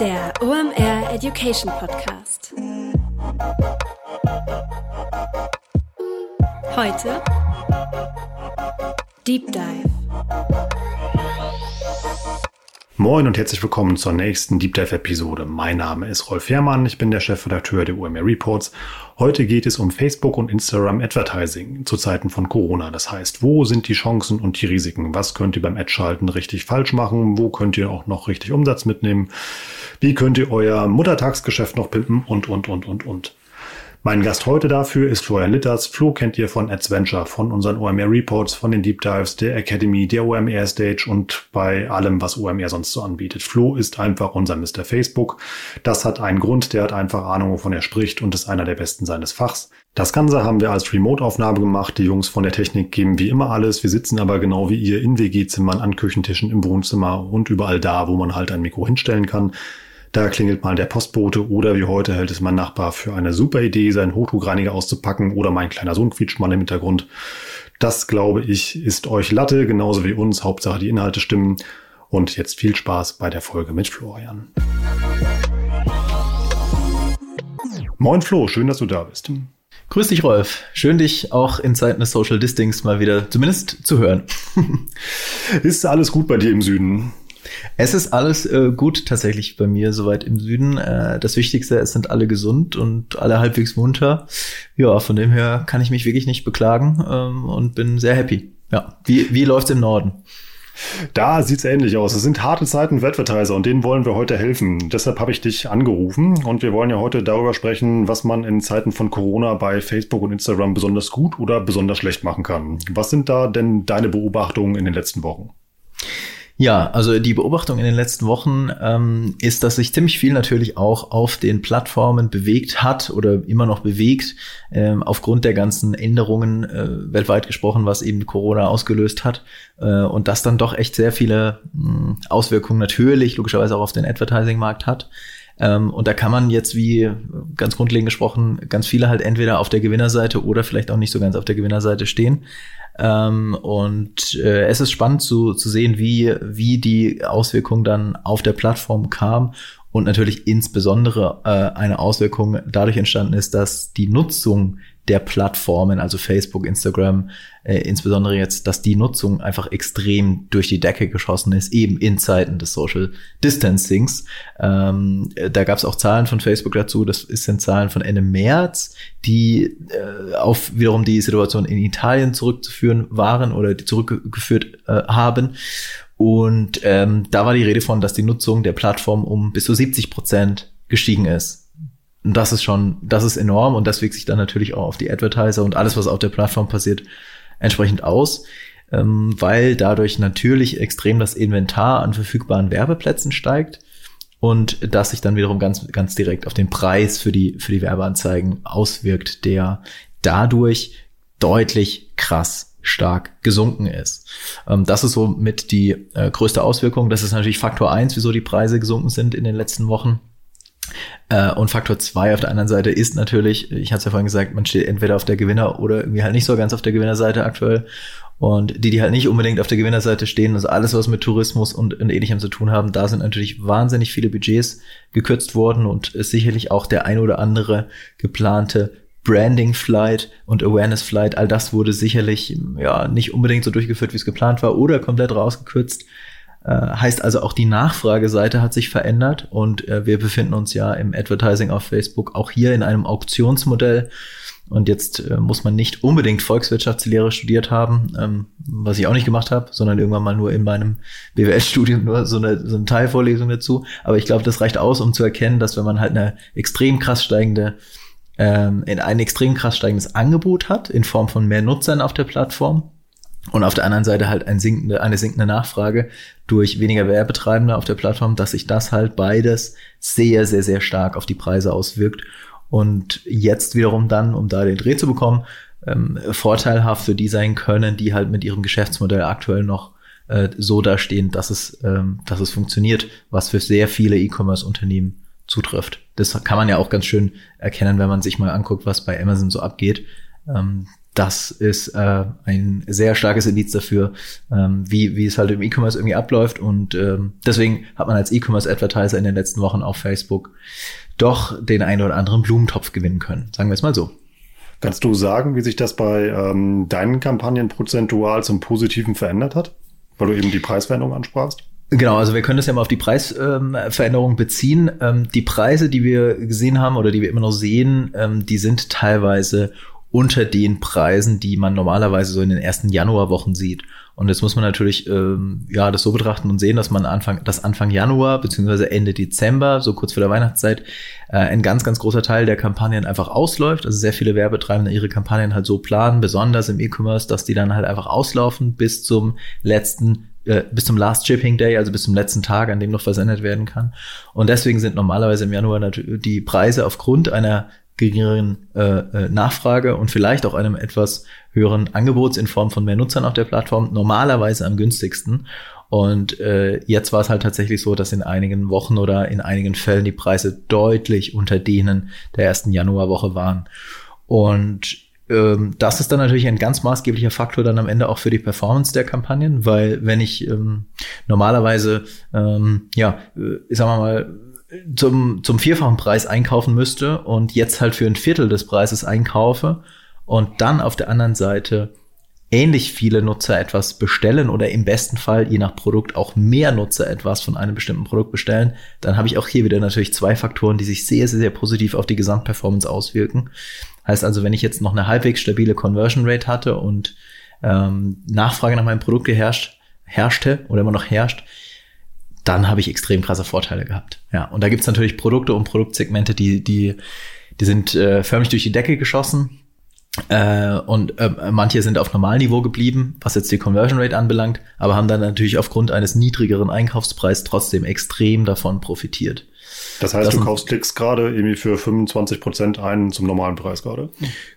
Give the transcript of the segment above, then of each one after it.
Der OMR Education Podcast. Heute Deep Dive. Moin und herzlich willkommen zur nächsten Deep Dive Episode. Mein Name ist Rolf Herrmann, ich bin der Chefredakteur der UMR Reports. Heute geht es um Facebook und Instagram Advertising zu Zeiten von Corona. Das heißt, wo sind die Chancen und die Risiken? Was könnt ihr beim Ad-Schalten richtig falsch machen? Wo könnt ihr auch noch richtig Umsatz mitnehmen? Wie könnt ihr euer Muttertagsgeschäft noch pimpen? Und, und, und, und, und. Mein Gast heute dafür ist Florian Litters. Flo kennt ihr von Adventure, von unseren OMR Reports, von den Deep Dives, der Academy, der OMR Stage und bei allem, was OMR sonst so anbietet. Flo ist einfach unser Mr. Facebook. Das hat einen Grund, der hat einfach Ahnung, wovon er spricht und ist einer der besten seines Fachs. Das Ganze haben wir als Remote-Aufnahme gemacht. Die Jungs von der Technik geben wie immer alles. Wir sitzen aber genau wie ihr in WG-Zimmern, an Küchentischen, im Wohnzimmer und überall da, wo man halt ein Mikro hinstellen kann. Da klingelt mal der Postbote oder wie heute hält es mein Nachbar für eine super Idee, seinen Hochdruckreiniger auszupacken oder mein kleiner Sohn quietscht mal im Hintergrund. Das, glaube ich, ist euch Latte, genauso wie uns. Hauptsache die Inhalte stimmen. Und jetzt viel Spaß bei der Folge mit Florian. Moin Flo, schön, dass du da bist. Grüß dich, Rolf. Schön, dich auch in Zeiten des Social Distings mal wieder zumindest zu hören. ist alles gut bei dir im Süden? Es ist alles äh, gut tatsächlich bei mir soweit im Süden. Äh, das Wichtigste, es sind alle gesund und alle halbwegs munter. Ja, von dem her kann ich mich wirklich nicht beklagen ähm, und bin sehr happy. Ja, wie, wie läuft's im Norden? Da sieht's ähnlich aus. Es sind harte Zeiten für Advertiser und denen wollen wir heute helfen. Deshalb habe ich dich angerufen und wir wollen ja heute darüber sprechen, was man in Zeiten von Corona bei Facebook und Instagram besonders gut oder besonders schlecht machen kann. Was sind da denn deine Beobachtungen in den letzten Wochen? Ja, also die Beobachtung in den letzten Wochen ähm, ist, dass sich ziemlich viel natürlich auch auf den Plattformen bewegt hat oder immer noch bewegt, ähm, aufgrund der ganzen Änderungen äh, weltweit gesprochen, was eben Corona ausgelöst hat. Äh, und das dann doch echt sehr viele mh, hm, Auswirkungen natürlich, logischerweise auch auf den Advertising-Markt hat. Ähm, und da kann man jetzt, wie ganz grundlegend gesprochen, ganz viele halt entweder auf der Gewinnerseite oder vielleicht auch nicht so ganz auf der Gewinnerseite stehen. Ähm, und äh, es ist spannend zu, zu sehen, wie, wie die Auswirkung dann auf der Plattform kam und natürlich insbesondere äh, eine Auswirkung dadurch entstanden ist, dass die Nutzung der Plattformen, also Facebook, Instagram, äh, insbesondere jetzt, dass die Nutzung einfach extrem durch die Decke geschossen ist, eben in Zeiten des Social Distancings. Ähm, da gab es auch Zahlen von Facebook dazu, das sind Zahlen von Ende März, die äh, auf wiederum die Situation in Italien zurückzuführen waren oder die zurückgeführt äh, haben. Und ähm, da war die Rede von, dass die Nutzung der Plattform um bis zu 70 Prozent gestiegen ist. Und das ist schon, das ist enorm und das wirkt sich dann natürlich auch auf die Advertiser und alles, was auf der Plattform passiert, entsprechend aus, ähm, weil dadurch natürlich extrem das Inventar an verfügbaren Werbeplätzen steigt und das sich dann wiederum ganz, ganz direkt auf den Preis für die, für die Werbeanzeigen auswirkt, der dadurch deutlich krass stark gesunken ist. Ähm, das ist so mit die äh, größte Auswirkung. Das ist natürlich Faktor eins, wieso die Preise gesunken sind in den letzten Wochen. Äh, und Faktor zwei auf der anderen Seite ist natürlich, ich hatte es ja vorhin gesagt, man steht entweder auf der Gewinner- oder irgendwie halt nicht so ganz auf der Gewinnerseite aktuell. Und die, die halt nicht unbedingt auf der Gewinnerseite stehen, also alles, was mit Tourismus und, und ähnlichem zu tun haben, da sind natürlich wahnsinnig viele Budgets gekürzt worden und ist sicherlich auch der ein oder andere geplante Branding Flight und Awareness Flight, all das wurde sicherlich ja nicht unbedingt so durchgeführt, wie es geplant war oder komplett rausgekürzt. Äh, heißt also auch die Nachfrageseite hat sich verändert und äh, wir befinden uns ja im Advertising auf Facebook auch hier in einem Auktionsmodell. Und jetzt äh, muss man nicht unbedingt Volkswirtschaftslehre studiert haben, ähm, was ich auch nicht gemacht habe, sondern irgendwann mal nur in meinem BWL-Studium nur so eine, so eine Teilvorlesung dazu. Aber ich glaube, das reicht aus, um zu erkennen, dass wenn man halt eine extrem krass steigende ähm, in ein extrem krass steigendes Angebot hat in Form von mehr Nutzern auf der Plattform, und auf der anderen Seite halt ein sinkende, eine sinkende Nachfrage durch weniger Werbetreibende auf der Plattform, dass sich das halt beides sehr, sehr, sehr stark auf die Preise auswirkt. Und jetzt wiederum dann, um da den Dreh zu bekommen, ähm, vorteilhaft für die sein können, die halt mit ihrem Geschäftsmodell aktuell noch äh, so dastehen, dass es, ähm, dass es funktioniert, was für sehr viele E-Commerce-Unternehmen zutrifft. Das kann man ja auch ganz schön erkennen, wenn man sich mal anguckt, was bei Amazon so abgeht. Ähm, das ist äh, ein sehr starkes Indiz dafür, ähm, wie, wie es halt im E-Commerce irgendwie abläuft. Und ähm, deswegen hat man als E-Commerce-Advertiser in den letzten Wochen auf Facebook doch den einen oder anderen Blumentopf gewinnen können. Sagen wir es mal so. Kannst du sagen, wie sich das bei ähm, deinen Kampagnen prozentual zum Positiven verändert hat? Weil du eben die Preisveränderung ansprachst? Genau, also wir können das ja mal auf die Preisveränderung ähm, beziehen. Ähm, die Preise, die wir gesehen haben oder die wir immer noch sehen, ähm, die sind teilweise unter den Preisen, die man normalerweise so in den ersten Januarwochen sieht. Und jetzt muss man natürlich ähm, ja das so betrachten und sehen, dass man Anfang, dass Anfang Januar beziehungsweise Ende Dezember, so kurz vor der Weihnachtszeit, äh, ein ganz, ganz großer Teil der Kampagnen einfach ausläuft. Also sehr viele Werbetreibende ihre Kampagnen halt so planen, besonders im E-Commerce, dass die dann halt einfach auslaufen bis zum letzten äh, bis zum Last Shipping Day, also bis zum letzten Tag, an dem noch versendet werden kann. Und deswegen sind normalerweise im Januar die Preise aufgrund einer geringeren äh, äh, Nachfrage und vielleicht auch einem etwas höheren Angebots in Form von mehr Nutzern auf der Plattform normalerweise am günstigsten. Und äh, jetzt war es halt tatsächlich so, dass in einigen Wochen oder in einigen Fällen die Preise deutlich unter denen der ersten Januarwoche waren. Und ähm, das ist dann natürlich ein ganz maßgeblicher Faktor dann am Ende auch für die Performance der Kampagnen, weil wenn ich ähm, normalerweise, ähm, ja, äh, ich sag mal, zum, zum vierfachen Preis einkaufen müsste und jetzt halt für ein Viertel des Preises einkaufe und dann auf der anderen Seite ähnlich viele Nutzer etwas bestellen oder im besten Fall je nach Produkt auch mehr Nutzer etwas von einem bestimmten Produkt bestellen, dann habe ich auch hier wieder natürlich zwei Faktoren, die sich sehr, sehr, sehr positiv auf die Gesamtperformance auswirken. Heißt also, wenn ich jetzt noch eine halbwegs stabile Conversion Rate hatte und ähm, Nachfrage nach meinem Produkt geherrscht, herrschte oder immer noch herrscht, dann habe ich extrem krasse Vorteile gehabt. Ja, und da gibt's natürlich Produkte und Produktsegmente, die, die, die sind äh, förmlich durch die Decke geschossen. Äh, und äh, manche sind auf Normalniveau geblieben, was jetzt die Conversion Rate anbelangt, aber haben dann natürlich aufgrund eines niedrigeren Einkaufspreises trotzdem extrem davon profitiert. Das heißt, das du kaufst Klicks gerade irgendwie für 25 Prozent ein zum normalen Preis gerade?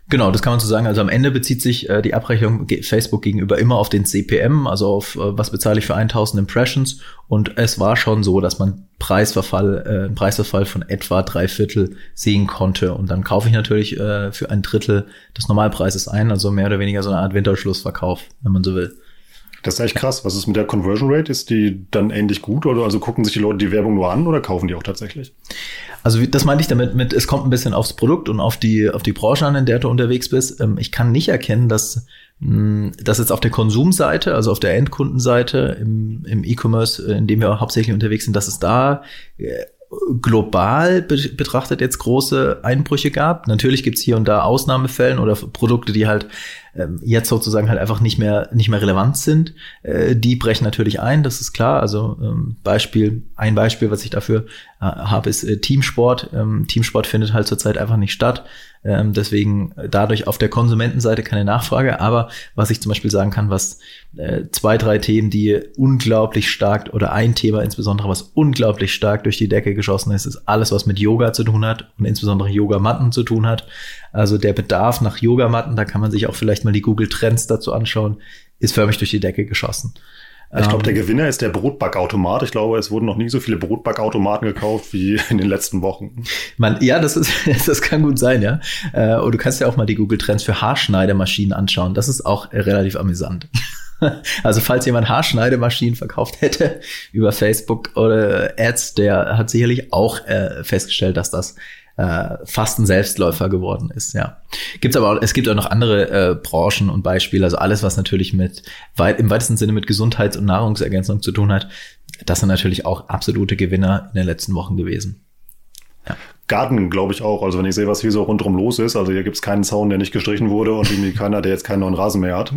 Genau, das kann man so sagen. Also am Ende bezieht sich äh, die Abrechnung Facebook gegenüber immer auf den CPM, also auf äh, was bezahle ich für 1000 Impressions. Und es war schon so, dass man Preisverfall, äh, einen Preisverfall von etwa drei Viertel sehen konnte. Und dann kaufe ich natürlich äh, für ein Drittel des Normalpreises ein, also mehr oder weniger so eine Art Winterschlussverkauf, wenn man so will. Das ist echt krass. Was ist mit der Conversion Rate? Ist die dann ähnlich gut oder also gucken sich die Leute die Werbung nur an oder kaufen die auch tatsächlich? Also das meinte ich damit mit, es kommt ein bisschen aufs Produkt und auf die, auf die Branche an, in der du unterwegs bist. Ähm, ich kann nicht erkennen, dass, hm, dass jetzt auf der Konsumseite, also auf der Endkundenseite im, im E-Commerce, äh, in dem wir hauptsächlich unterwegs sind, dass es da äh, global betrachtet jetzt große Einbrüche gab. Natürlich gibt's hier und da Ausnahmefällen oder Produkte, die halt ähm, jetzt sozusagen halt einfach nicht mehr nicht mehr relevant sind. Äh, die brechen natürlich ein, das ist klar. Also ähm, Beispiel, ein Beispiel, was ich dafür äh, habe, ist äh, Teamsport. Ähm, Teamsport findet halt zurzeit einfach nicht statt. Ähm, deswegen dadurch auf der Konsumentenseite keine Nachfrage. Aber was ich zum Beispiel sagen kann, was äh, zwei, drei Themen, die unglaublich stark oder ein Thema insbesondere, was unglaublich stark durch die Decke geschossen ist, ist alles, was mit Yoga zu tun hat und insbesondere Yogamatten zu tun hat. Also der Bedarf nach Yogamatten, da kann man sich auch vielleicht mal die Google Trends dazu anschauen, ist förmlich durch die Decke geschossen. Ich glaube, der ähm, Gewinner ist der Brotbackautomat. Ich glaube, es wurden noch nie so viele Brotbackautomaten gekauft wie in den letzten Wochen. Man, ja, das ist, das kann gut sein, ja. Äh, und du kannst ja auch mal die Google Trends für Haarschneidemaschinen anschauen. Das ist auch relativ amüsant. Also falls jemand Haarschneidemaschinen verkauft hätte über Facebook oder Ads, der hat sicherlich auch äh, festgestellt, dass das äh, fast ein Selbstläufer geworden ist. Ja, gibt's aber auch, es gibt auch noch andere äh, Branchen und Beispiele, also alles, was natürlich mit weit, im weitesten Sinne mit Gesundheits- und Nahrungsergänzung zu tun hat. Das sind natürlich auch absolute Gewinner in den letzten Wochen gewesen. Ja. Garten, glaube ich auch. Also wenn ich sehe, was hier so rundherum los ist, also hier gibt's keinen Zaun, der nicht gestrichen wurde und irgendwie keiner, der jetzt keinen neuen Rasen mehr hat.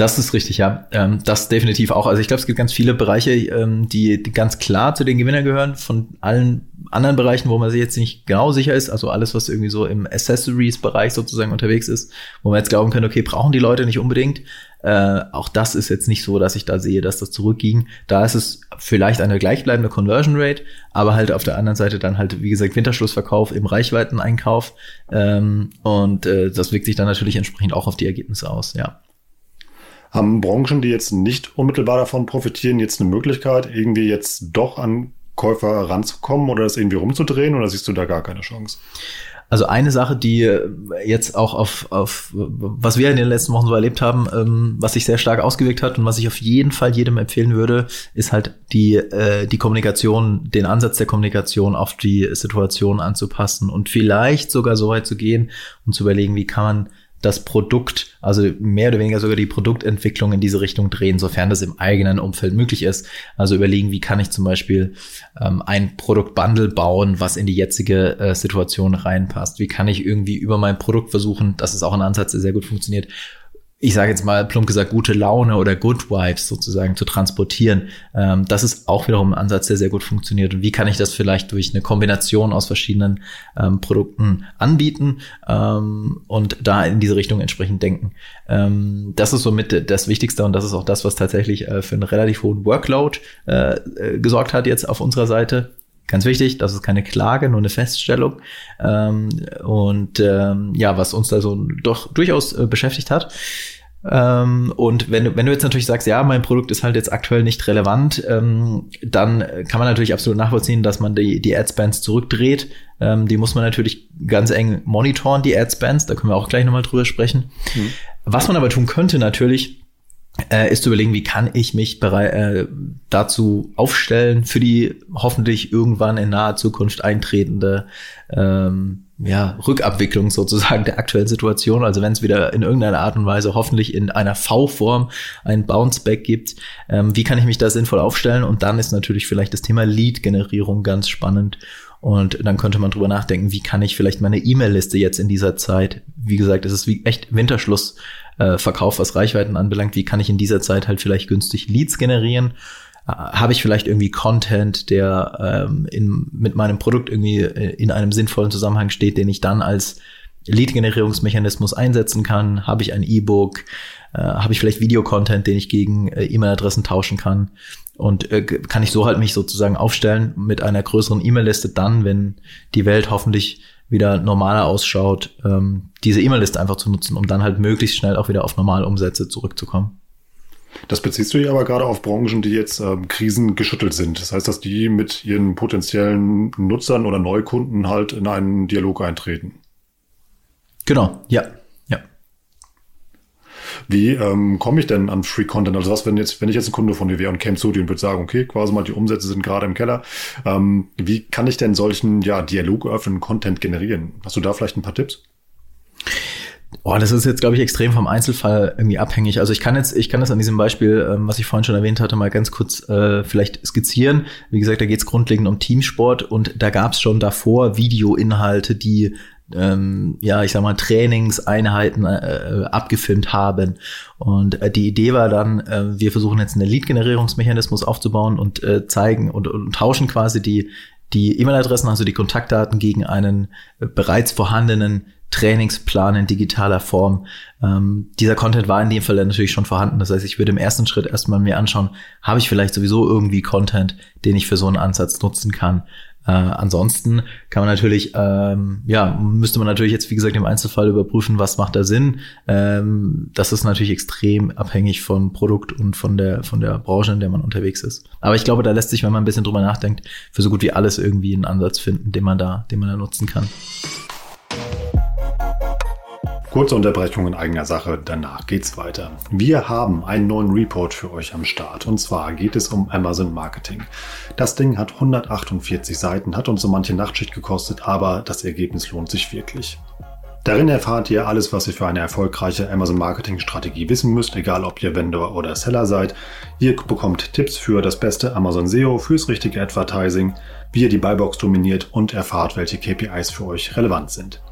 Das ist richtig, ja. Ähm, das definitiv auch. Also ich glaube, es gibt ganz viele Bereiche, ähm, die, die ganz klar zu den Gewinnern gehören, von allen anderen Bereichen, wo man sich jetzt nicht genau sicher ist. Also alles, was irgendwie so im Accessories-Bereich sozusagen unterwegs ist, wo man jetzt glauben könnte, okay, brauchen die Leute nicht unbedingt. Äh, auch das ist jetzt nicht so, dass ich da sehe, dass das zurückging. Da ist es vielleicht eine gleichbleibende Conversion Rate, aber halt auf der anderen Seite dann halt, wie gesagt, Winterschlussverkauf im Reichweiteneinkauf. Ähm, und äh, das wirkt sich dann natürlich entsprechend auch auf die Ergebnisse aus, ja. Haben Branchen, die jetzt nicht unmittelbar davon profitieren, jetzt eine Möglichkeit, irgendwie jetzt doch an Käufer ranzukommen oder das irgendwie rumzudrehen oder siehst du da gar keine Chance? Also eine Sache, die äh, jetzt auch auf, auf was wir in den letzten Wochen so erlebt haben, ähm, was sich sehr stark ausgewirkt hat und was ich auf jeden Fall jedem empfehlen würde, ist halt die, äh, die Kommunikation, den Ansatz der Kommunikation auf die Situation anzupassen und vielleicht sogar so weit zu gehen und zu überlegen, wie kann man das Produkt, also mehr oder weniger sogar die Produktentwicklung in diese Richtung drehen, sofern das im eigenen Umfeld möglich ist. Also überlegen, wie kann ich zum Beispiel ähm, ein Produktbundle bauen, was in die jetzige äh, Situation reinpasst. Wie kann ich irgendwie über mein Produkt versuchen, das ist auch ein Ansatz, der sehr gut funktioniert, ich sage jetzt mal plump gesagt, gute Laune oder Good Vibes sozusagen zu transportieren. Ähm, das ist auch wiederum ein Ansatz, der sehr gut funktioniert. Und wie kann ich das vielleicht durch eine Kombination aus verschiedenen ähm, Produkten anbieten ähm, und da in diese Richtung entsprechend denken? Ähm, das ist somit das Wichtigste und das ist auch das, was tatsächlich äh, für einen relativ hohen Workload äh, äh gesorgt hat jetzt auf unserer Seite. Ganz wichtig, das ist keine Klage, nur eine Feststellung. Ähm, und ähm, ja, was uns da so doch durchaus äh, beschäftigt hat. Ähm, und wenn, wenn du jetzt natürlich sagst, ja, mein Produkt ist halt jetzt aktuell nicht relevant, ähm, dann kann man natürlich absolut nachvollziehen, dass man die, die Adspends zurückdreht. Ähm, die muss man natürlich ganz eng monitoren, die Adspends. Da können wir auch gleich nochmal drüber sprechen. Mhm. Was man aber tun könnte natürlich, äh, ist zu überlegen, wie kann ich mich bereit, äh, dazu aufstellen für die hoffentlich irgendwann in naher Zukunft eintretende ähm, ja, Rückabwicklung sozusagen der aktuellen Situation. Also wenn es wieder in irgendeiner Art und Weise hoffentlich in einer V-Form ein Bounceback gibt, ähm, wie kann ich mich da sinnvoll aufstellen? Und dann ist natürlich vielleicht das Thema Lead-Generierung ganz spannend. Und dann könnte man drüber nachdenken, wie kann ich vielleicht meine E-Mail-Liste jetzt in dieser Zeit, wie gesagt, es ist wie echt Winterschluss, äh, was Reichweiten anbelangt, wie kann ich in dieser Zeit halt vielleicht günstig Leads generieren? Äh, Habe ich vielleicht irgendwie Content, der ähm, in, mit meinem Produkt irgendwie äh, in einem sinnvollen Zusammenhang steht, den ich dann als Lead-Generierungsmechanismus einsetzen kann? Habe ich ein E-Book? Äh, Habe ich vielleicht Videocontent, den ich gegen äh, E-Mail-Adressen tauschen kann? Und äh, kann ich so halt mich sozusagen aufstellen mit einer größeren E-Mail-Liste dann, wenn die Welt hoffentlich wieder normaler ausschaut, ähm, diese E-Mail-Liste einfach zu nutzen, um dann halt möglichst schnell auch wieder auf normale Umsätze zurückzukommen. Das beziehst du ja aber gerade auf Branchen, die jetzt ähm, krisengeschüttelt sind. Das heißt, dass die mit ihren potenziellen Nutzern oder Neukunden halt in einen Dialog eintreten. Genau, ja. Wie ähm, komme ich denn an Free Content? Also was, wenn jetzt, wenn ich jetzt ein Kunde von dir wäre und käme zu dir und würde sagen, okay, quasi mal die Umsätze sind gerade im Keller. Ähm, wie kann ich denn solchen ja, Dialog öffnen, Content generieren? Hast du da vielleicht ein paar Tipps? Oh, das ist jetzt, glaube ich, extrem vom Einzelfall irgendwie abhängig. Also ich kann jetzt, ich kann das an diesem Beispiel, ähm, was ich vorhin schon erwähnt hatte, mal ganz kurz äh, vielleicht skizzieren. Wie gesagt, da geht es grundlegend um Teamsport und da gab es schon davor Videoinhalte, die ähm, ja, ich sag mal, Trainingseinheiten äh, abgefilmt haben. Und äh, die Idee war dann, äh, wir versuchen jetzt einen Lead-Generierungsmechanismus aufzubauen und äh, zeigen und, und tauschen quasi die die E-Mail-Adressen, also die Kontaktdaten gegen einen äh, bereits vorhandenen Trainingsplan in digitaler Form. Ähm, dieser Content war in dem Fall natürlich schon vorhanden. Das heißt, ich würde im ersten Schritt erstmal mir anschauen, habe ich vielleicht sowieso irgendwie Content, den ich für so einen Ansatz nutzen kann. Äh, ansonsten kann man natürlich, ähm, ja, müsste man natürlich jetzt, wie gesagt, im Einzelfall überprüfen, was macht da Sinn. Ähm, das ist natürlich extrem abhängig vom Produkt und von der, von der Branche, in der man unterwegs ist. Aber ich glaube, da lässt sich, wenn man ein bisschen drüber nachdenkt, für so gut wie alles irgendwie einen Ansatz finden, den man da, den man da nutzen kann. Kurze Unterbrechung in eigener Sache, danach geht's weiter. Wir haben einen neuen Report für euch am Start und zwar geht es um Amazon Marketing. Das Ding hat 148 Seiten, hat uns so manche Nachtschicht gekostet, aber das Ergebnis lohnt sich wirklich. Darin erfahrt ihr alles, was ihr für eine erfolgreiche Amazon Marketing Strategie wissen müsst, egal ob ihr Vendor oder Seller seid. Ihr bekommt Tipps für das beste Amazon SEO, fürs richtige Advertising, wie ihr die Buybox dominiert und erfahrt, welche KPIs für euch relevant sind.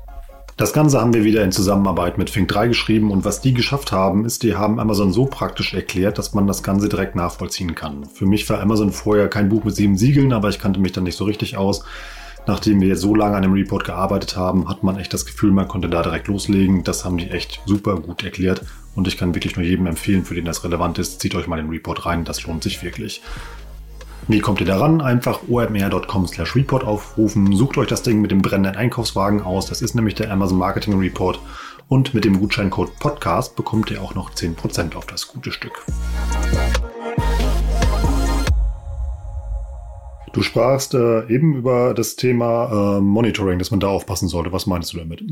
Das Ganze haben wir wieder in Zusammenarbeit mit Fink 3 geschrieben und was die geschafft haben, ist, die haben Amazon so praktisch erklärt, dass man das Ganze direkt nachvollziehen kann. Für mich war Amazon vorher kein Buch mit sieben Siegeln, aber ich kannte mich dann nicht so richtig aus. Nachdem wir so lange an dem Report gearbeitet haben, hat man echt das Gefühl, man konnte da direkt loslegen. Das haben die echt super gut erklärt und ich kann wirklich nur jedem empfehlen, für den das relevant ist, zieht euch mal den Report rein, das lohnt sich wirklich. Wie kommt ihr daran? Einfach omr.com slash report aufrufen, sucht euch das Ding mit dem brennenden Einkaufswagen aus, das ist nämlich der Amazon Marketing Report und mit dem Gutscheincode Podcast bekommt ihr auch noch 10% auf das gute Stück. Du sprachst äh, eben über das Thema äh, Monitoring, dass man da aufpassen sollte. Was meinst du damit?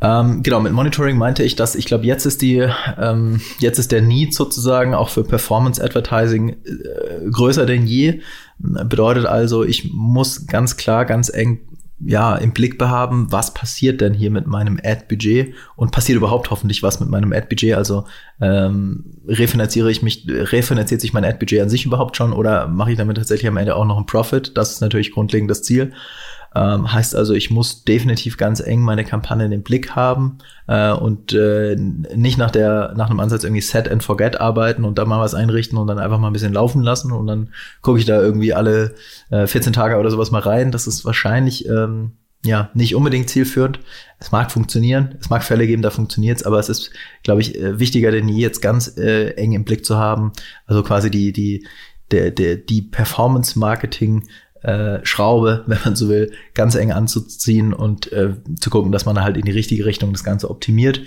Ähm, genau, mit Monitoring meinte ich, dass ich glaube, jetzt ist die, ähm, jetzt ist der Need sozusagen auch für Performance Advertising äh, größer denn je. Bedeutet also, ich muss ganz klar, ganz eng ja, im Blick behaben, was passiert denn hier mit meinem Ad-Budget und passiert überhaupt hoffentlich was mit meinem Ad-Budget? Also ähm, refinanziere ich mich, refinanziert sich mein Ad-Budget an sich überhaupt schon oder mache ich damit tatsächlich am Ende auch noch einen Profit? Das ist natürlich grundlegend das Ziel. Ähm, heißt also, ich muss definitiv ganz eng meine Kampagne im Blick haben äh, und äh, nicht nach der nach einem Ansatz irgendwie Set and Forget arbeiten und da mal was einrichten und dann einfach mal ein bisschen laufen lassen und dann gucke ich da irgendwie alle äh, 14 Tage oder sowas mal rein. Das ist wahrscheinlich ähm, ja nicht unbedingt zielführend. Es mag funktionieren, es mag Fälle geben, da funktioniert's, aber es ist, glaube ich, äh, wichtiger denn je jetzt ganz äh, eng im Blick zu haben. Also quasi die die der, der, die Performance Marketing äh, Schraube, wenn man so will, ganz eng anzuziehen und äh, zu gucken, dass man halt in die richtige Richtung das Ganze optimiert,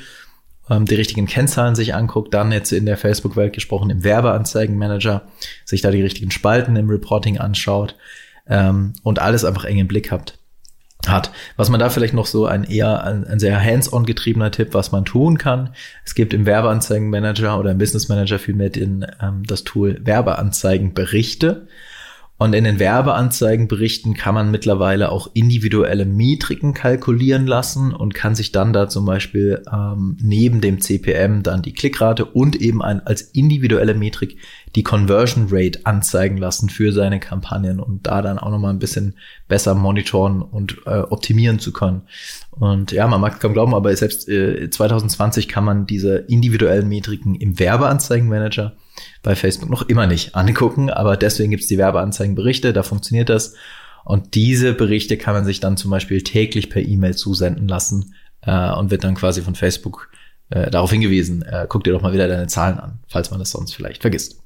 ähm, die richtigen Kennzahlen sich anguckt, dann jetzt in der Facebook-Welt gesprochen im Werbeanzeigenmanager, sich da die richtigen Spalten im Reporting anschaut ähm, und alles einfach eng im Blick habt hat. Was man da vielleicht noch so ein eher ein, ein sehr hands-on getriebener Tipp, was man tun kann. Es gibt im Werbeanzeigenmanager oder im Business Manager vielmehr den, ähm, das Tool Werbeanzeigenberichte. Und in den Werbeanzeigenberichten kann man mittlerweile auch individuelle Metriken kalkulieren lassen und kann sich dann da zum Beispiel ähm, neben dem CPM dann die Klickrate und eben ein, als individuelle Metrik die Conversion Rate anzeigen lassen für seine Kampagnen und da dann auch nochmal ein bisschen besser monitoren und äh, optimieren zu können. Und ja, man mag es kaum glauben, aber selbst äh, 2020 kann man diese individuellen Metriken im Werbeanzeigenmanager bei Facebook noch immer nicht angucken, aber deswegen gibt's die Werbeanzeigenberichte, da funktioniert das. Und diese Berichte kann man sich dann zum Beispiel täglich per E-Mail zusenden lassen äh, und wird dann quasi von Facebook äh, darauf hingewiesen, äh, guck dir doch mal wieder deine Zahlen an, falls man das sonst vielleicht vergisst.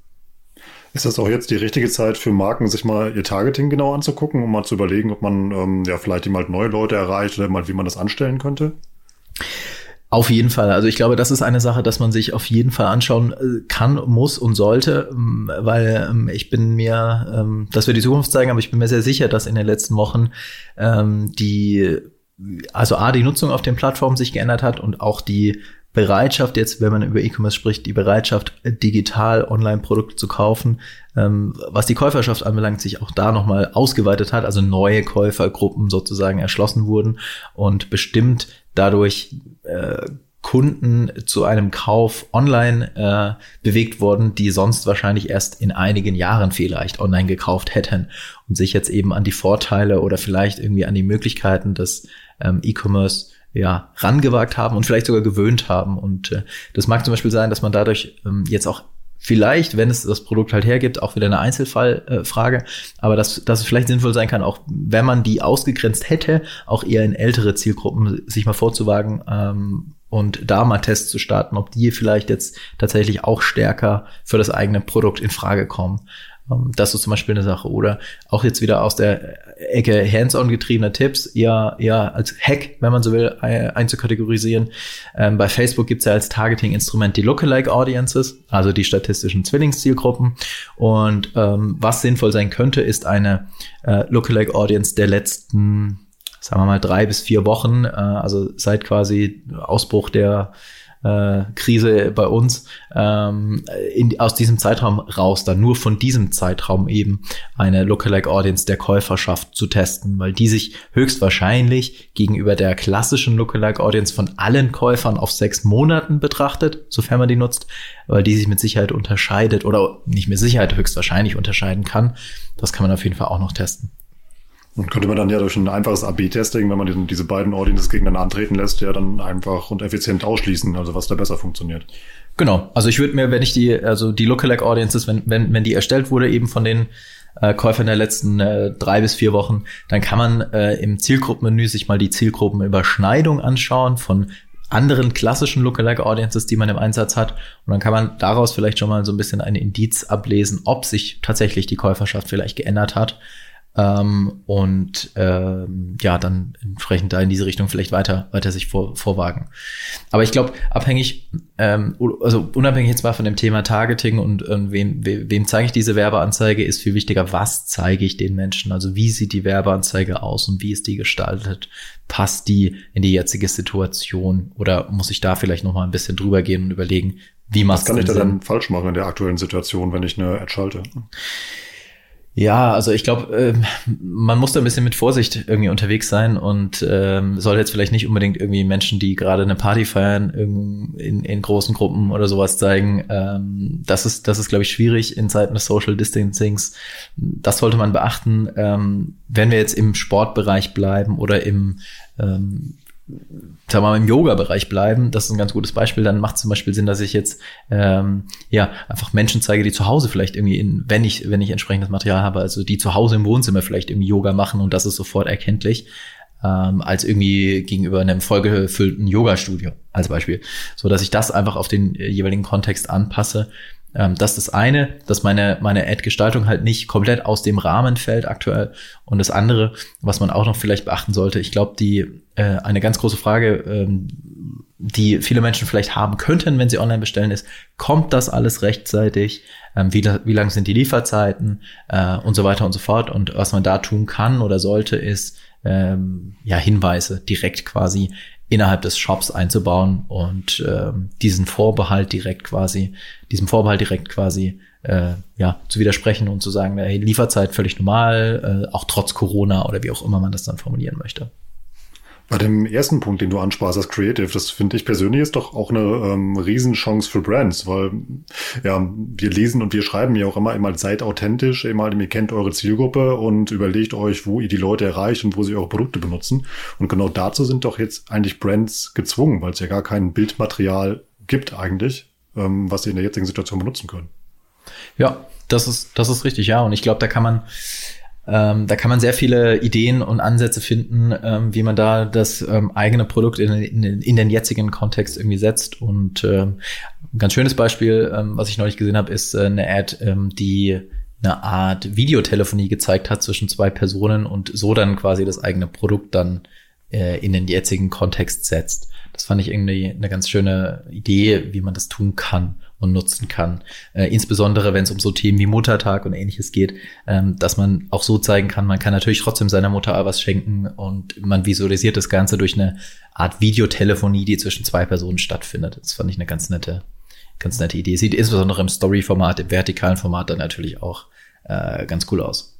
Ist das auch jetzt die richtige Zeit für Marken, sich mal ihr Targeting genau anzugucken, um mal zu überlegen, ob man ähm, ja vielleicht mal neue Leute erreicht oder mal wie man das anstellen könnte? Auf jeden Fall. Also ich glaube, das ist eine Sache, dass man sich auf jeden Fall anschauen äh, kann, muss und sollte, ähm, weil ähm, ich bin mir, ähm, das wird die Zukunft zeigen, aber ich bin mir sehr sicher, dass in den letzten Wochen die, also A, die Nutzung auf den Plattformen sich geändert hat und auch die Bereitschaft jetzt, wenn man über E-Commerce spricht, die Bereitschaft, digital Online-Produkte zu kaufen, was die Käuferschaft anbelangt, sich auch da nochmal ausgeweitet hat, also neue Käufergruppen sozusagen erschlossen wurden und bestimmt dadurch äh, Kunden zu einem Kauf online äh, bewegt worden, die sonst wahrscheinlich erst in einigen Jahren vielleicht online gekauft hätten und sich jetzt eben an die Vorteile oder vielleicht irgendwie an die Möglichkeiten des ähm, E-Commerce ja rangewagt haben und vielleicht sogar gewöhnt haben. Und äh, das mag zum Beispiel sein, dass man dadurch ähm, jetzt auch vielleicht, wenn es das Produkt halt hergibt, auch wieder eine Einzelfallfrage, äh, aber dass, dass es vielleicht sinnvoll sein kann, auch wenn man die ausgegrenzt hätte, auch eher in ältere Zielgruppen sich mal vorzuwagen ähm, und da mal Tests zu starten, ob die vielleicht jetzt tatsächlich auch stärker für das eigene Produkt in Frage kommen. Ähm, das ist zum Beispiel eine Sache. Oder auch jetzt wieder aus der Ecke hands-on getriebener Tipps, eher, eher als Hack, wenn man so will, einzukategorisieren. Ähm, bei Facebook gibt es ja als Targeting-Instrument die Lookalike Audiences, also die statistischen Zwillingszielgruppen. Und ähm, was sinnvoll sein könnte, ist eine äh, Lookalike Audience der letzten, sagen wir mal, drei bis vier Wochen, äh, also seit quasi Ausbruch der äh, Krise bei uns, ähm, in, aus diesem Zeitraum raus, dann nur von diesem Zeitraum eben eine Lookalike Audience der Käuferschaft zu testen, weil die sich höchstwahrscheinlich gegenüber der klassischen Lookalike Audience von allen Käufern auf sechs Monaten betrachtet, sofern man die nutzt, weil die sich mit Sicherheit unterscheidet oder nicht mit Sicherheit höchstwahrscheinlich unterscheiden kann. Das kann man auf jeden Fall auch noch testen. Und könnte man dann ja durch ein einfaches AB-Testing, wenn man diese beiden Audiences gegeneinander antreten lässt, ja dann einfach und effizient ausschließen, also was da besser funktioniert. Genau. Also ich würde mir, wenn ich die, also die Lookalike Audiences, wenn, wenn, wenn die erstellt wurde, eben von den äh, Käufern der letzten äh, drei bis vier Wochen, dann kann man äh, im Zielgruppenmenü sich mal die Zielgruppenüberschneidung anschauen von anderen klassischen Lookalike Audiences, die man im Einsatz hat. Und dann kann man daraus vielleicht schon mal so ein bisschen ein Indiz ablesen, ob sich tatsächlich die Käuferschaft vielleicht geändert hat ähm, und ähm, ja, dann entsprechend da in diese Richtung vielleicht weiter, weiter sich vor, vorwagen. Aber ich glaube, abhängig, ähm, also unabhängig jetzt mal von dem Thema Targeting und, und wem, wem, wem zeige ich diese Werbeanzeige, ist viel wichtiger, was zeige ich den Menschen? Also wie sieht die Werbeanzeige aus und wie ist die gestaltet? Passt die in die jetzige Situation oder muss ich da vielleicht noch mal ein bisschen drüber gehen und überlegen, wie macht Was kann ich da dann falsch machen in der aktuellen Situation, wenn ich eine Ad schalte? Ja, also ich glaube, äh, man muss da ein bisschen mit Vorsicht irgendwie unterwegs sein und ähm, soll jetzt vielleicht nicht unbedingt irgendwie Menschen, die gerade eine Party feiern, in, in großen Gruppen oder sowas zeigen. Ähm, das ist, das ist, glaube ich, schwierig in Zeiten des Social Distancings. Das sollte man beachten. Ähm, wenn wir jetzt im Sportbereich bleiben oder im ähm, sagen wir mal, im Yoga-Bereich bleiben, das ist ein ganz gutes Beispiel, dann macht es zum Beispiel Sinn, dass ich jetzt ähm, ja einfach Menschen zeige, die zu Hause vielleicht irgendwie in, wenn ich, wenn ich entsprechendes Material habe, also die zu Hause im Wohnzimmer vielleicht irgendwie Yoga machen und das ist sofort erkenntlich, ähm, als irgendwie gegenüber einem vollgefüllten Yoga-Studio als Beispiel. So dass ich das einfach auf den äh, jeweiligen Kontext anpasse ähm, das ist das eine, dass meine, meine Ad-Gestaltung halt nicht komplett aus dem Rahmen fällt aktuell. Und das andere, was man auch noch vielleicht beachten sollte, ich glaube, die äh, eine ganz große Frage, ähm, die viele Menschen vielleicht haben könnten, wenn sie online bestellen, ist, kommt das alles rechtzeitig? Ähm, wie, wie lang sind die Lieferzeiten äh, und so weiter und so fort? Und was man da tun kann oder sollte, ist ähm, ja Hinweise direkt quasi innerhalb des Shops einzubauen und diesen Vorbehalt direkt quasi, diesem Vorbehalt direkt quasi äh, ja zu widersprechen und zu sagen, hey, Lieferzeit völlig normal, auch trotz Corona oder wie auch immer man das dann formulieren möchte. Bei dem ersten Punkt, den du ansparst, das Creative, das finde ich persönlich ist doch auch eine ähm, Riesenchance für Brands, weil ja, wir lesen und wir schreiben ja auch immer, immer seid authentisch, immer, ihr kennt eure Zielgruppe und überlegt euch, wo ihr die Leute erreicht und wo sie eure Produkte benutzen. Und genau dazu sind doch jetzt eigentlich Brands gezwungen, weil es ja gar kein Bildmaterial gibt eigentlich, ähm, was sie in der jetzigen Situation benutzen können. Ja, das ist, das ist richtig, ja. Und ich glaube, da kann man ähm, da kann man sehr viele Ideen und Ansätze finden, ähm, wie man da das ähm, eigene Produkt in, in, in, den jetzigen Kontext irgendwie setzt. Und ähm, ein ganz schönes Beispiel, ähm, was ich neulich gesehen habe, ist äh, eine Ad, ähm, die eine Art Videotelefonie gezeigt hat zwischen zwei Personen und so dann quasi das eigene Produkt dann äh, in den jetzigen Kontext setzt. Das fand ich irgendwie eine ganz schöne Idee, wie man das tun kann und nutzen kann. Äh, insbesondere wenn es um so Themen wie Muttertag und ähnliches geht, ähm, dass man auch so zeigen kann, man kann natürlich trotzdem seiner Mutter was schenken und man visualisiert das Ganze durch eine Art Videotelefonie, die zwischen zwei Personen stattfindet. Das fand ich eine ganz nette, ganz nette Idee. Sieht insbesondere im Story-Format, im vertikalen Format dann natürlich auch äh, ganz cool aus.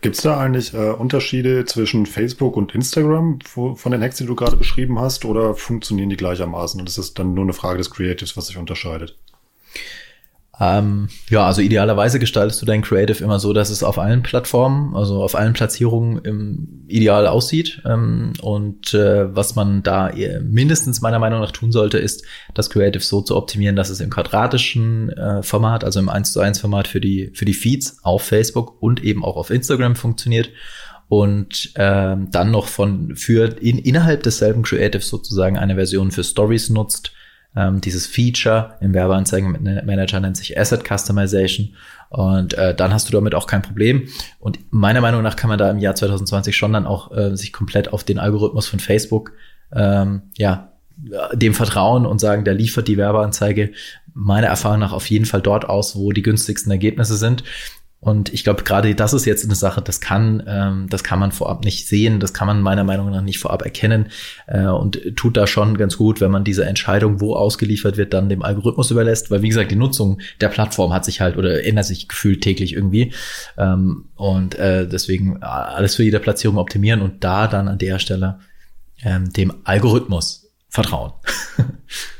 Gibt es da eigentlich äh, Unterschiede zwischen Facebook und Instagram wo, von den Hacks, die du gerade beschrieben hast, oder funktionieren die gleichermaßen und ist das dann nur eine Frage des Creatives, was sich unterscheidet? Ähm, ja, also idealerweise gestaltest du dein Creative immer so, dass es auf allen Plattformen, also auf allen Platzierungen im ideal aussieht. Ähm, und äh, was man da mindestens meiner Meinung nach tun sollte, ist, das Creative so zu optimieren, dass es im quadratischen äh, Format, also im 1 zu 1 Format für die, für die Feeds auf Facebook und eben auch auf Instagram funktioniert und ähm, dann noch von für in, innerhalb desselben Creatives sozusagen eine Version für Stories nutzt, ähm, dieses Feature im Werbeanzeigenmanager nennt sich Asset Customization. Und äh, dann hast du damit auch kein Problem. Und meiner Meinung nach kann man da im Jahr 2020 schon dann auch äh, sich komplett auf den Algorithmus von Facebook ähm, ja dem vertrauen und sagen, der liefert die Werbeanzeige meiner Erfahrung nach auf jeden Fall dort aus, wo die günstigsten Ergebnisse sind. Und ich glaube, gerade das ist jetzt eine Sache, das kann, ähm, das kann man vorab nicht sehen, das kann man meiner Meinung nach nicht vorab erkennen. Äh, und tut da schon ganz gut, wenn man diese Entscheidung, wo ausgeliefert wird, dann dem Algorithmus überlässt, weil wie gesagt, die Nutzung der Plattform hat sich halt oder ändert sich gefühlt täglich irgendwie. Ähm, und äh, deswegen alles für jede Platzierung optimieren und da dann an der Stelle ähm, dem Algorithmus vertrauen.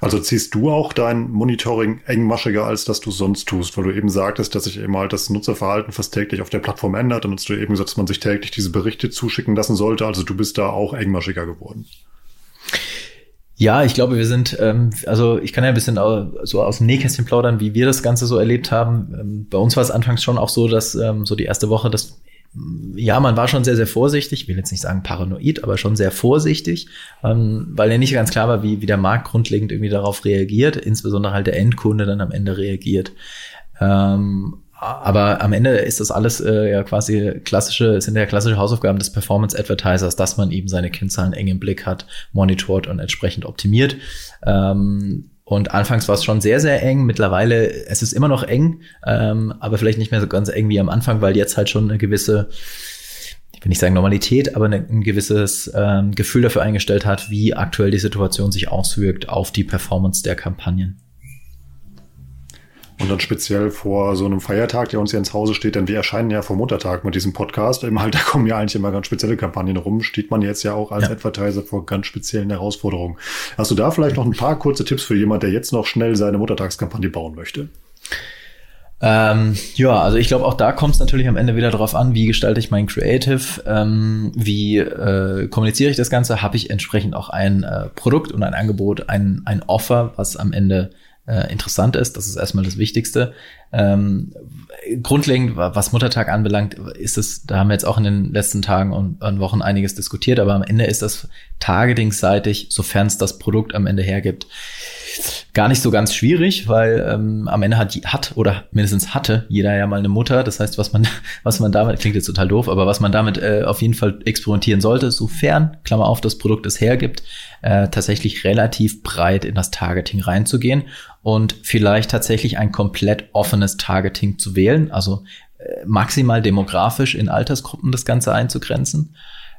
Also ziehst du auch dein Monitoring engmaschiger, als dass du sonst tust, weil du eben sagtest, dass sich eben halt das Nutzerverhalten fast täglich auf der Plattform ändert. Hast du eben gesagt, dass man sich täglich diese Berichte zuschicken lassen sollte. Also du bist da auch engmaschiger geworden. Ja, ich glaube, wir sind, ähm, also ich kann ja ein bisschen so aus dem Nähkästchen plaudern, wie wir das Ganze so erlebt haben. Ähm, bei uns war es anfangs schon auch so, dass ähm, so die erste Woche das ja, man war schon sehr, sehr vorsichtig, ich will jetzt nicht sagen paranoid, aber schon sehr vorsichtig, ähm, weil ja nicht ganz klar war, wie, wie der Markt grundlegend irgendwie darauf reagiert, insbesondere halt der Endkunde dann am Ende reagiert. Ähm, aber am Ende ist das alles äh, ja quasi klassische, sind ja klassische Hausaufgaben des Performance Advertisers, dass man eben seine Kennzahlen eng im Blick hat, monitort und entsprechend optimiert. Ähm, und anfangs war es schon sehr, sehr eng. Mittlerweile, es ist immer noch eng, ähm, aber vielleicht nicht mehr so ganz eng wie am Anfang, weil jetzt halt schon eine gewisse, ich will nicht sagen Normalität, aber ein gewisses ähm, Gefühl dafür eingestellt hat, wie aktuell die Situation sich auswirkt auf die Performance der Kampagnen. Und dann speziell vor so einem Feiertag, der uns hier ins Hause steht, denn wir erscheinen ja vor Muttertag mit diesem Podcast. Im Alter kommen ja eigentlich immer ganz spezielle Kampagnen rum. Steht man jetzt ja auch als ja. Advertiser vor ganz speziellen Herausforderungen. Hast du da vielleicht noch ein paar kurze Tipps für jemand, der jetzt noch schnell seine Muttertagskampagne bauen möchte? Ähm, ja, also ich glaube, auch da kommt es natürlich am Ende wieder darauf an, wie gestalte ich mein Creative, ähm, wie äh, kommuniziere ich das Ganze, habe ich entsprechend auch ein äh, Produkt und ein Angebot, ein, ein Offer, was am Ende äh, interessant ist. Das ist erstmal das Wichtigste. Ähm, grundlegend, was Muttertag anbelangt, ist es, da haben wir jetzt auch in den letzten Tagen und, und Wochen einiges diskutiert, aber am Ende ist das targetingseitig, sofern es das Produkt am Ende hergibt, gar nicht so ganz schwierig, weil ähm, am Ende hat, hat oder mindestens hatte jeder ja mal eine Mutter. Das heißt, was man, was man damit, klingt jetzt total doof, aber was man damit äh, auf jeden Fall experimentieren sollte, sofern, Klammer auf, das Produkt es hergibt, äh, tatsächlich relativ breit in das Targeting reinzugehen und vielleicht tatsächlich ein komplett offenes Targeting zu wählen, also äh, maximal demografisch in Altersgruppen das Ganze einzugrenzen.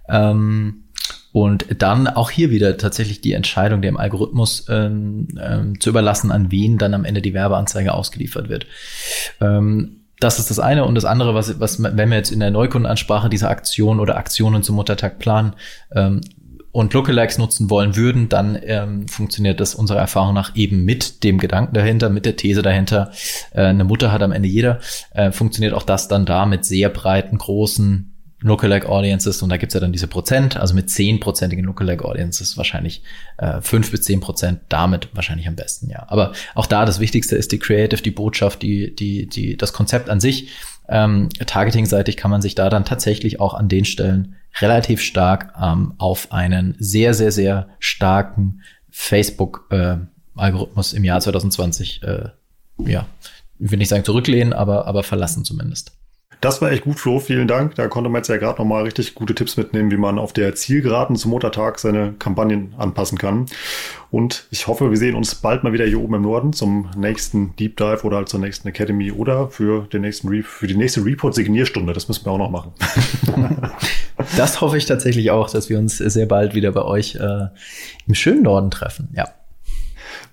Ähm, und dann auch hier wieder tatsächlich die Entscheidung dem Algorithmus ähm, ähm, zu überlassen, an wen dann am Ende die Werbeanzeige ausgeliefert wird. Ähm, das ist das eine. Und das andere, was, was wenn wir jetzt in der Neukundenansprache diese Aktion oder Aktionen zum Muttertag planen ähm, und Lookalikes nutzen wollen würden, dann ähm, funktioniert das unserer Erfahrung nach eben mit dem Gedanken dahinter, mit der These dahinter. Äh, eine Mutter hat am Ende jeder. Äh, funktioniert auch das dann da mit sehr breiten, großen Lookalike Audiences und da gibt's ja dann diese Prozent, also mit zehnprozentigen Lookalike Audiences wahrscheinlich äh, fünf bis zehn Prozent damit wahrscheinlich am besten, ja. Aber auch da das Wichtigste ist die Creative, die Botschaft, die, die, die, das Konzept an sich. Ähm, Targeting-seitig kann man sich da dann tatsächlich auch an den Stellen relativ stark ähm, auf einen sehr, sehr, sehr starken Facebook-Algorithmus äh, im Jahr 2020, äh, ja, ich will nicht sagen zurücklehnen, aber, aber verlassen zumindest. Das war echt gut, Flo. Vielen Dank. Da konnte man jetzt ja gerade nochmal richtig gute Tipps mitnehmen, wie man auf der Zielgeraden zum Muttertag seine Kampagnen anpassen kann. Und ich hoffe, wir sehen uns bald mal wieder hier oben im Norden zum nächsten Deep Dive oder zur nächsten Academy oder für den nächsten Re für die nächste Report-Signierstunde. Das müssen wir auch noch machen. das hoffe ich tatsächlich auch, dass wir uns sehr bald wieder bei euch äh, im schönen Norden treffen. Ja.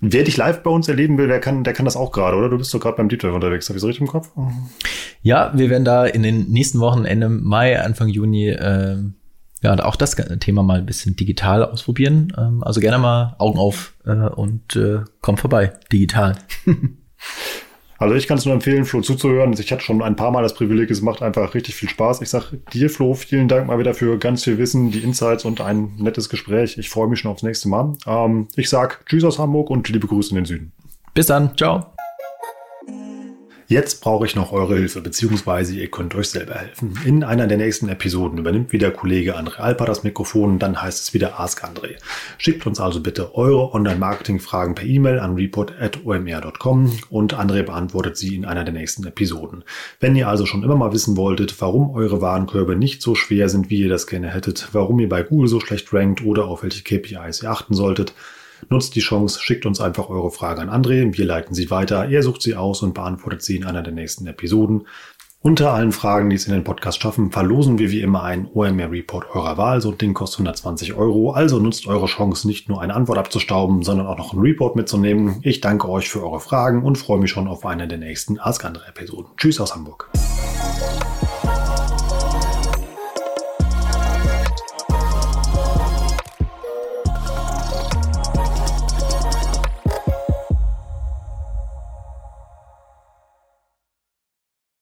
Wer dich live bei uns erleben will, der kann, der kann das auch gerade, oder? Du bist doch gerade beim Deep unterwegs. Habe ich so richtig im Kopf? Ja, wir werden da in den nächsten Wochen, Ende Mai, Anfang Juni, äh, ja, auch das Thema mal ein bisschen digital ausprobieren. Ähm, also gerne mal Augen auf äh, und äh, komm vorbei, digital. Also ich kann es nur empfehlen, Flo zuzuhören. Ich hatte schon ein paar Mal das Privileg, es macht einfach richtig viel Spaß. Ich sage dir, Flo, vielen Dank mal wieder für ganz viel Wissen, die Insights und ein nettes Gespräch. Ich freue mich schon aufs nächste Mal. Ähm, ich sag Tschüss aus Hamburg und liebe Grüße in den Süden. Bis dann, ciao. Jetzt brauche ich noch eure Hilfe, beziehungsweise ihr könnt euch selber helfen. In einer der nächsten Episoden übernimmt wieder Kollege André Alper das Mikrofon, dann heißt es wieder Ask André. Schickt uns also bitte eure Online-Marketing-Fragen per E-Mail an report.omr.com und André beantwortet sie in einer der nächsten Episoden. Wenn ihr also schon immer mal wissen wolltet, warum eure Warenkörbe nicht so schwer sind, wie ihr das gerne hättet, warum ihr bei Google so schlecht rankt oder auf welche KPIs ihr achten solltet, Nutzt die Chance, schickt uns einfach eure Frage an André, wir leiten sie weiter, er sucht sie aus und beantwortet sie in einer der nächsten Episoden. Unter allen Fragen, die es in den Podcast schaffen, verlosen wir wie immer einen OMR Report eurer Wahl. So ein Ding kostet 120 Euro. Also nutzt eure Chance, nicht nur eine Antwort abzustauben, sondern auch noch einen Report mitzunehmen. Ich danke euch für eure Fragen und freue mich schon auf eine der nächsten Ask Andre Episoden. Tschüss aus Hamburg.